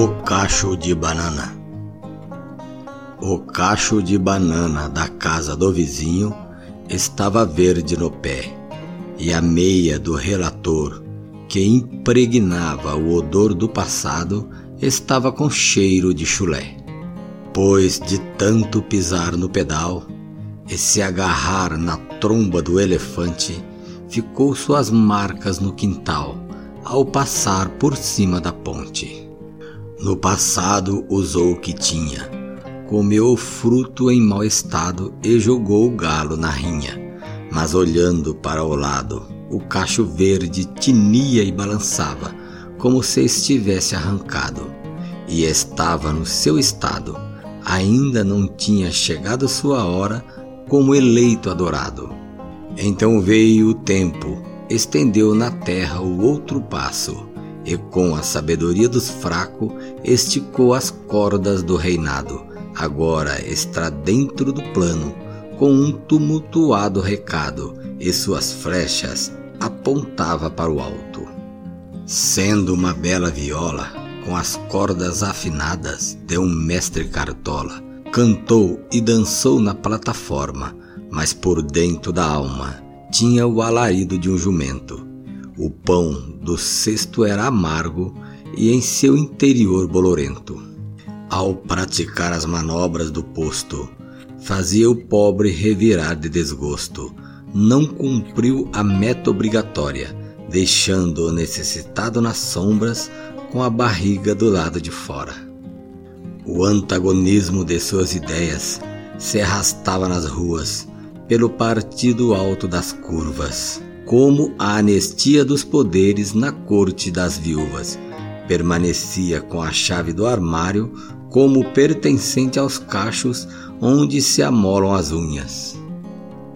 O cacho de banana. O cacho de banana da casa do vizinho estava verde no pé, e a meia do relator, que impregnava o odor do passado, estava com cheiro de chulé. Pois de tanto pisar no pedal e se agarrar na tromba do elefante, ficou suas marcas no quintal ao passar por cima da ponte. No passado usou o que tinha, comeu o fruto em mau estado e jogou o galo na rinha. Mas olhando para o lado, o cacho verde tinia e balançava, como se estivesse arrancado, e estava no seu estado. Ainda não tinha chegado sua hora como eleito adorado. Então veio o tempo, estendeu na terra o outro passo e com a sabedoria dos fracos esticou as cordas do reinado. Agora está dentro do plano, com um tumultuado recado, e suas flechas apontava para o alto. Sendo uma bela viola, com as cordas afinadas de um mestre cartola, cantou e dançou na plataforma, mas por dentro da alma tinha o alarido de um jumento o pão do cesto era amargo e em seu interior bolorento. Ao praticar as manobras do posto, fazia o pobre revirar de desgosto. Não cumpriu a meta obrigatória, deixando-o necessitado nas sombras com a barriga do lado de fora. O antagonismo de suas ideias se arrastava nas ruas, pelo partido alto das curvas como a anistia dos poderes na corte das viúvas. Permanecia com a chave do armário como pertencente aos cachos onde se amolam as unhas.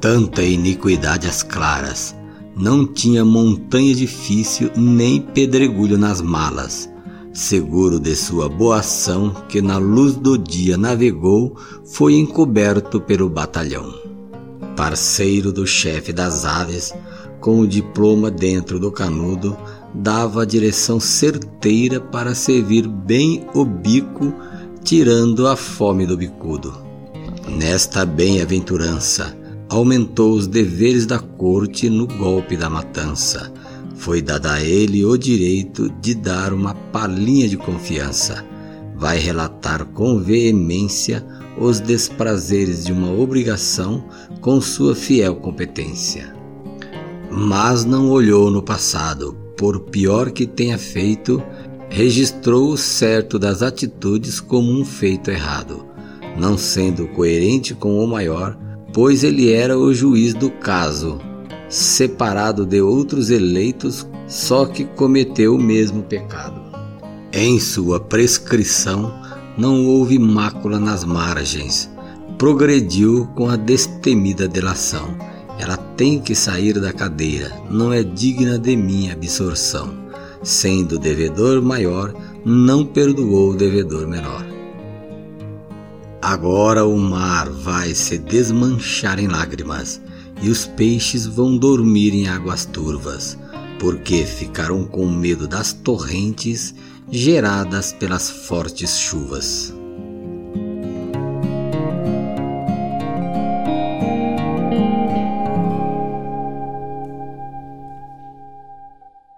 Tanta iniquidade às claras, não tinha montanha difícil nem pedregulho nas malas. Seguro de sua boa ação, que na luz do dia navegou, foi encoberto pelo batalhão. Parceiro do chefe das aves, com o diploma dentro do canudo, dava a direção certeira para servir bem o bico, tirando a fome do bicudo. Nesta bem-aventurança, aumentou os deveres da corte no golpe da matança. Foi dado a ele o direito de dar uma palhinha de confiança. Vai relatar com veemência os desprazeres de uma obrigação com sua fiel competência mas não olhou no passado, por pior que tenha feito, registrou o certo das atitudes como um feito errado, não sendo coerente com o maior, pois ele era o juiz do caso, separado de outros eleitos, só que cometeu o mesmo pecado. Em sua prescrição não houve mácula nas margens, progrediu com a destemida delação ela tem que sair da cadeira, não é digna de minha absorção. Sendo devedor maior, não perdoou o devedor menor. Agora o mar vai se desmanchar em lágrimas e os peixes vão dormir em águas turvas, porque ficaram com medo das torrentes geradas pelas fortes chuvas.